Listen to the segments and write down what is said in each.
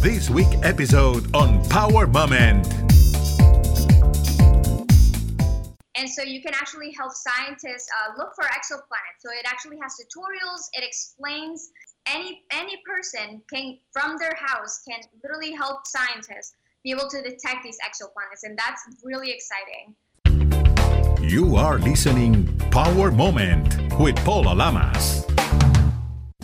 this week episode on Power Moment. And so you can actually help scientists uh, look for exoplanets. So it actually has tutorials. It explains any any person can from their house can literally help scientists be able to detect these exoplanets, and that's really exciting. You are listening Power Moment with Paula Lamas.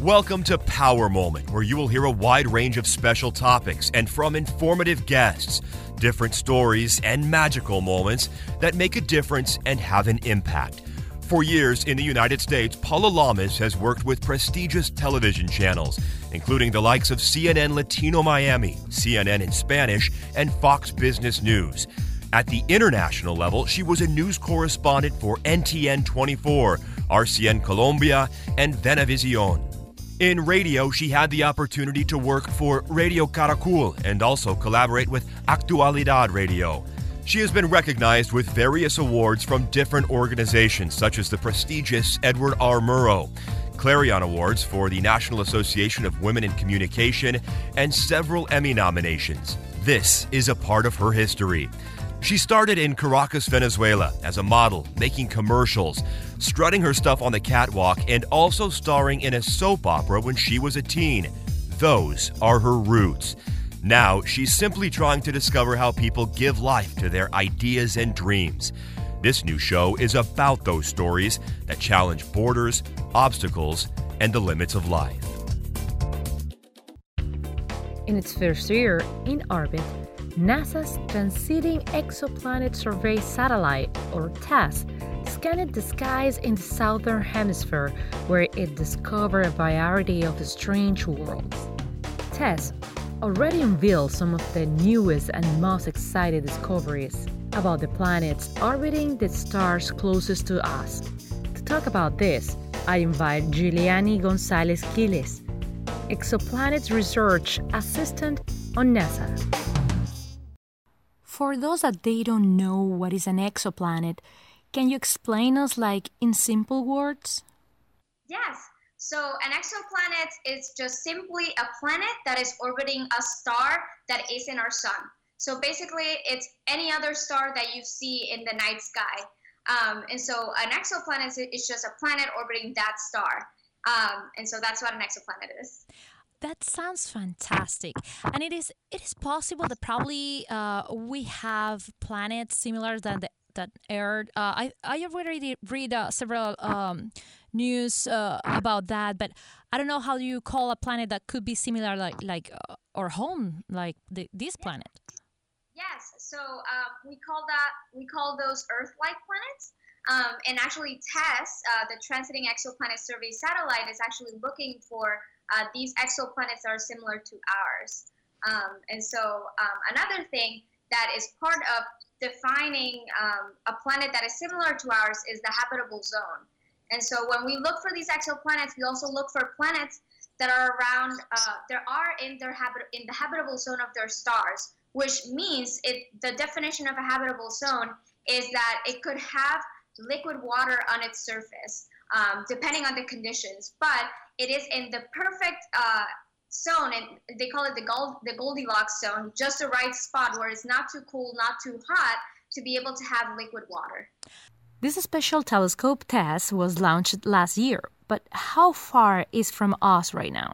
Welcome to Power Moment, where you will hear a wide range of special topics and from informative guests, different stories and magical moments that make a difference and have an impact. For years in the United States, Paula Lamas has worked with prestigious television channels, including the likes of CNN Latino Miami, CNN in Spanish, and Fox Business News. At the international level, she was a news correspondent for NTN 24, RCN Colombia, and Venevision. In radio, she had the opportunity to work for Radio Caracol and also collaborate with Actualidad Radio. She has been recognized with various awards from different organizations, such as the prestigious Edward R. Murrow, Clarion Awards for the National Association of Women in Communication, and several Emmy nominations. This is a part of her history. She started in Caracas, Venezuela as a model, making commercials, strutting her stuff on the catwalk, and also starring in a soap opera when she was a teen. Those are her roots. Now, she's simply trying to discover how people give life to their ideas and dreams. This new show is about those stories that challenge borders, obstacles, and the limits of life. In its first year in orbit, NASA's Transiting Exoplanet Survey Satellite, or TESS, scanned the skies in the southern hemisphere where it discovered a variety of strange worlds. TESS already unveiled some of the newest and most exciting discoveries about the planets orbiting the stars closest to us. To talk about this, I invite Giuliani Gonzalez Quiles, Exoplanets Research Assistant on NASA. For those that they don't know what is an exoplanet, can you explain us like in simple words? Yes. So an exoplanet is just simply a planet that is orbiting a star that is in our sun. So basically, it's any other star that you see in the night sky. Um, and so an exoplanet is just a planet orbiting that star. Um, and so that's what an exoplanet is. That sounds fantastic, and it is. It is possible that probably uh, we have planets similar than the that Earth. Uh, I I already read uh, several um, news uh, about that, but I don't know how you call a planet that could be similar, like like uh, our home, like the, this planet. Yes, so um, we call that we call those Earth-like planets. Um, and actually, TESS, uh, the Transiting Exoplanet Survey satellite, is actually looking for uh, these exoplanets are similar to ours. Um, and so, um, another thing that is part of defining um, a planet that is similar to ours is the habitable zone. And so when we look for these exoplanets, we also look for planets that are around, uh, there are in their habit in the habitable zone of their stars, which means it. The definition of a habitable zone is that it could have liquid water on its surface, um, depending on the conditions, but it is in the perfect uh, zone, and they call it the Gold, the Goldilocks zone, just the right spot where it's not too cool, not too hot, to be able to have liquid water. This special telescope TESS was launched last year, but how far is from us right now?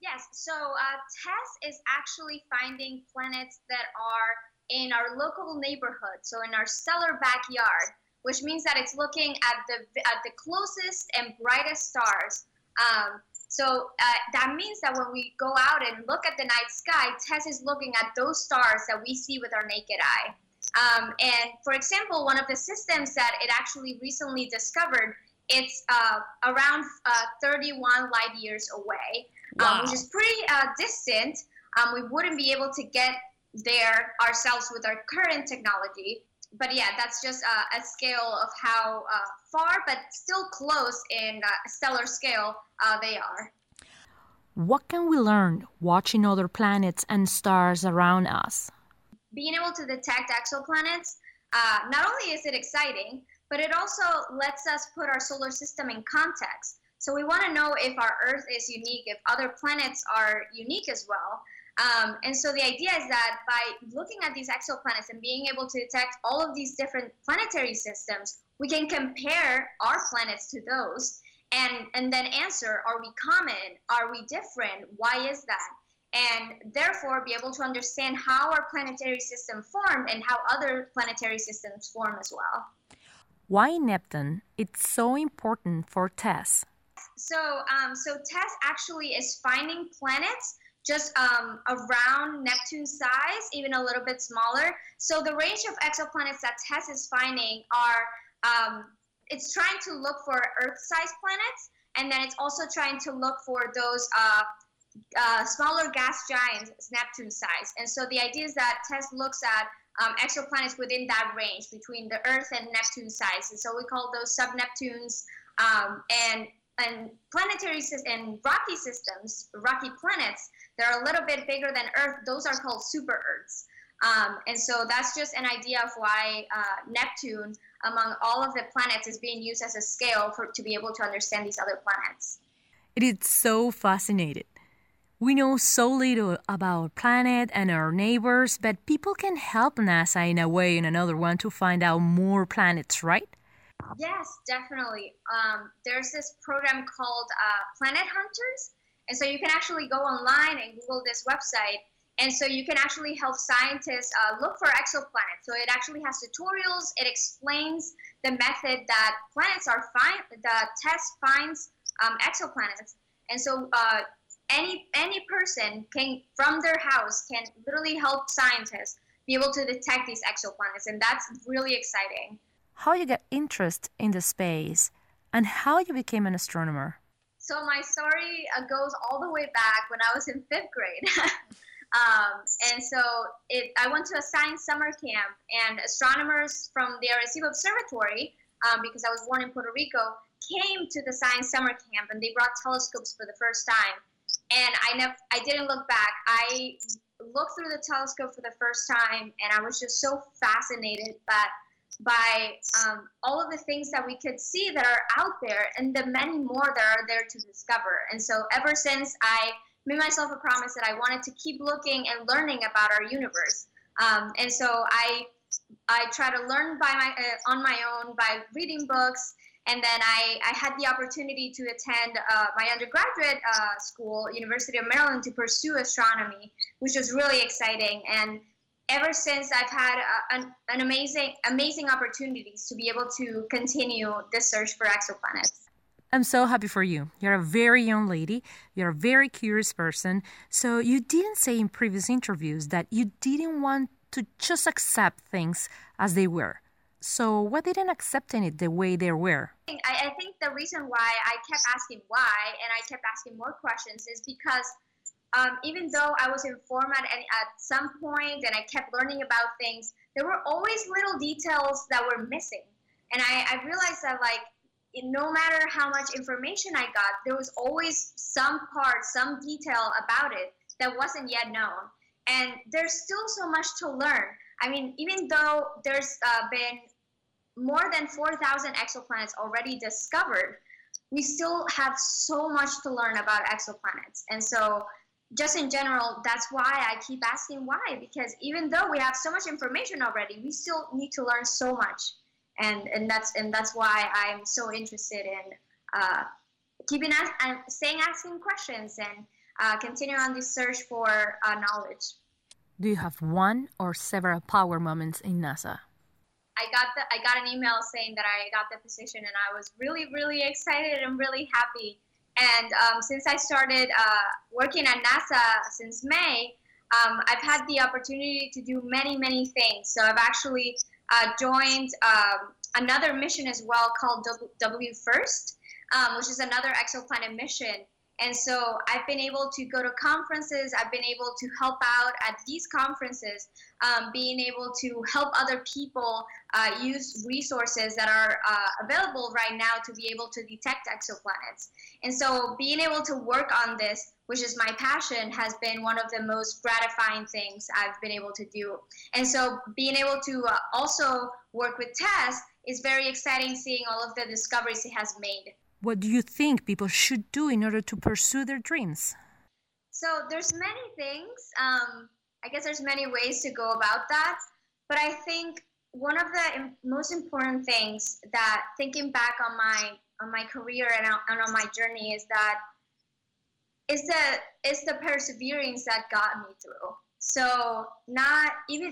Yes, so uh, TESS is actually finding planets that are in our local neighborhood, so in our stellar backyard, which means that it's looking at the at the closest and brightest stars. Um, so uh, that means that when we go out and look at the night sky, TESS is looking at those stars that we see with our naked eye. Um, and for example, one of the systems that it actually recently discovered, it's uh, around uh, 31 light years away, wow. um, which is pretty uh, distant. Um, we wouldn't be able to get there ourselves with our current technology. But yeah, that's just uh, a scale of how uh, far, but still close in uh, stellar scale, they are. What can we learn watching other planets and stars around us? being able to detect exoplanets, uh, not only is it exciting, but it also lets us put our solar system in context. So we want to know if our Earth is unique, if other planets are unique as well. Um, and so the idea is that by looking at these exoplanets and being able to detect all of these different planetary systems, we can compare our planets to those and, and then answer are we common? Are we different? Why is that? And therefore be able to understand how our planetary system formed and how other planetary systems form as well. Why Neptune? It's so important for TESS. So, um, so TESS actually is finding planets just um, around Neptune size, even a little bit smaller. So the range of exoplanets that TESS is finding are, um, it's trying to look for Earth-sized planets, and then it's also trying to look for those uh, uh, smaller gas giants, Neptune size. And so the idea is that TESS looks at um, exoplanets within that range between the Earth and Neptune size. And so we call those sub-Neptunes um, and and planetary and rocky systems, rocky planets, they're a little bit bigger than Earth. Those are called super Earths. Um, and so that's just an idea of why uh, Neptune, among all of the planets, is being used as a scale for to be able to understand these other planets. It is so fascinating. We know so little about our planet and our neighbors, but people can help NASA in a way and another one to find out more planets, right? Yes, definitely. Um, there's this program called uh, Planet Hunters, and so you can actually go online and Google this website, and so you can actually help scientists uh, look for exoplanets. So it actually has tutorials. It explains the method that planets are find. The test finds um, exoplanets, and so uh, any any person can from their house can literally help scientists be able to detect these exoplanets, and that's really exciting how you got interest in the space, and how you became an astronomer. So my story uh, goes all the way back when I was in fifth grade. um, and so it, I went to a science summer camp, and astronomers from the Arecibo Observatory, um, because I was born in Puerto Rico, came to the science summer camp, and they brought telescopes for the first time. And I never, I didn't look back. I looked through the telescope for the first time, and I was just so fascinated that by um, all of the things that we could see that are out there and the many more that are there to discover. And so, ever since I made myself a promise that I wanted to keep looking and learning about our universe, um, and so I I try to learn by my uh, on my own by reading books. And then I, I had the opportunity to attend uh, my undergraduate uh, school, University of Maryland, to pursue astronomy, which was really exciting. And ever since I've had a, an, an amazing, amazing opportunities to be able to continue this search for exoplanets. I'm so happy for you. You're a very young lady. You're a very curious person. So you didn't say in previous interviews that you didn't want to just accept things as they were. So why didn't accepting it the way they were? I, I think the reason why I kept asking why and I kept asking more questions is because um, even though I was informed at, at some point and I kept learning about things, there were always little details that were missing. And I, I realized that, like, no matter how much information I got, there was always some part, some detail about it that wasn't yet known. And there's still so much to learn. I mean, even though there's uh, been more than 4,000 exoplanets already discovered, we still have so much to learn about exoplanets. And so just in general, that's why I keep asking why, because even though we have so much information already, we still need to learn so much. And, and that's and that's why I'm so interested in uh, keeping ask, and staying asking questions and uh, continue on this search for uh, knowledge. Do you have one or several power moments in NASA? I got the I got an email saying that I got the position, and I was really really excited and really happy. And um, since I started uh, working at NASA since May, um, I've had the opportunity to do many, many things. So I've actually uh, joined um, another mission as well called WFIRST, um, which is another exoplanet mission. And so I've been able to go to conferences. I've been able to help out at these conferences, um, being able to help other people uh, use resources that are uh, available right now to be able to detect exoplanets. And so being able to work on this, which is my passion, has been one of the most gratifying things I've been able to do. And so being able to uh, also work with TESS is very exciting seeing all of the discoveries it has made. What do you think people should do in order to pursue their dreams? So there's many things. Um, I guess there's many ways to go about that, but I think one of the most important things that thinking back on my on my career and on, and on my journey is that is the is the perseverance that got me through. So not even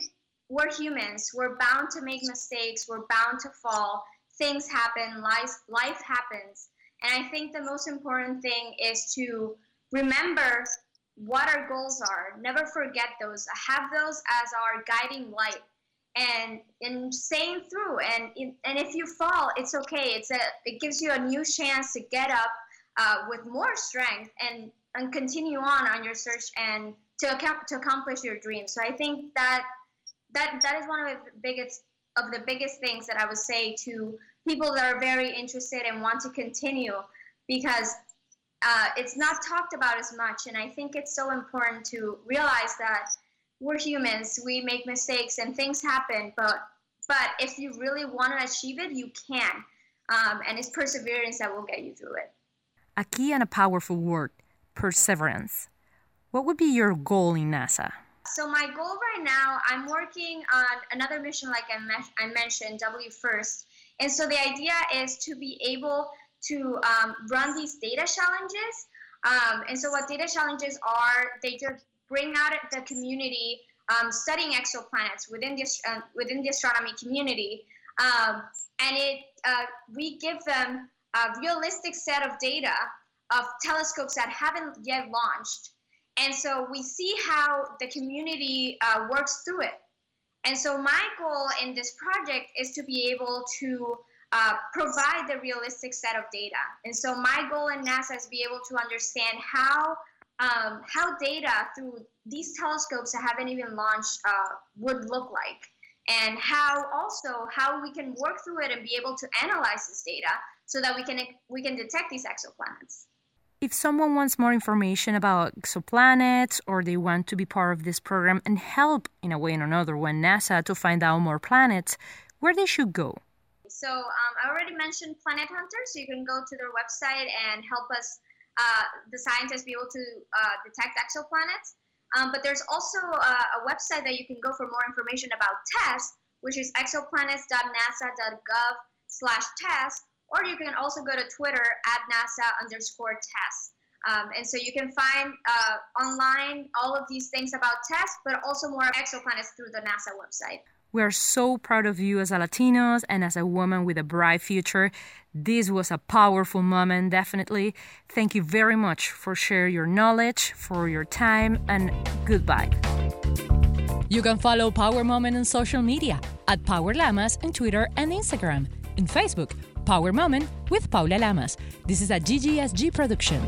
we're humans. We're bound to make mistakes. We're bound to fall. Things happen. Life life happens. And I think the most important thing is to remember what our goals are. Never forget those. Have those as our guiding light. And in staying through, and and if you fall, it's okay. It's a it gives you a new chance to get up uh, with more strength and and continue on on your search and to account, to accomplish your dreams. So I think that that that is one of the biggest of the biggest things that I would say to people that are very interested and want to continue because uh, it's not talked about as much. And I think it's so important to realize that we're humans, we make mistakes and things happen, but but if you really want to achieve it, you can. Um, and it's perseverance that will get you through it. A key and a powerful word perseverance. What would be your goal in NASA? So my goal right now, I'm working on another mission, like I, me- I mentioned, WFIRST, and so the idea is to be able to um, run these data challenges. Um, and so what data challenges are, they just bring out the community um, studying exoplanets within the uh, within the astronomy community, um, and it uh, we give them a realistic set of data of telescopes that haven't yet launched, and so we see how the community uh, works through it. And so my goal in this project is to be able to uh, provide the realistic set of data. And so my goal in NASA is to be able to understand how um, how data through these telescopes that haven't even launched uh, would look like, and how also how we can work through it and be able to analyze this data so that we can we can detect these exoplanets. If someone wants more information about exoplanets or they want to be part of this program and help in a way or another when NASA to find out more planets, where they should go? So um, I already mentioned Planet Hunter, so you can go to their website and help us, uh, the scientists, be able to uh, detect exoplanets. Um, but there's also uh, a website that you can go for more information about TESS, which is exoplanets.nasa.gov slash TESS, or you can also go to Twitter at NASA underscore TESS. Um, and so you can find uh, online all of these things about TESS, but also more exoplanets through the NASA website. We are so proud of you as a Latinos and as a woman with a bright future. This was a powerful moment, definitely. Thank you very much for sharing your knowledge, for your time, and goodbye. You can follow Power Moment on social media at Power Lamas on Twitter and Instagram. In Facebook, Power Moment with Paula Lamas. This is a GGSG production.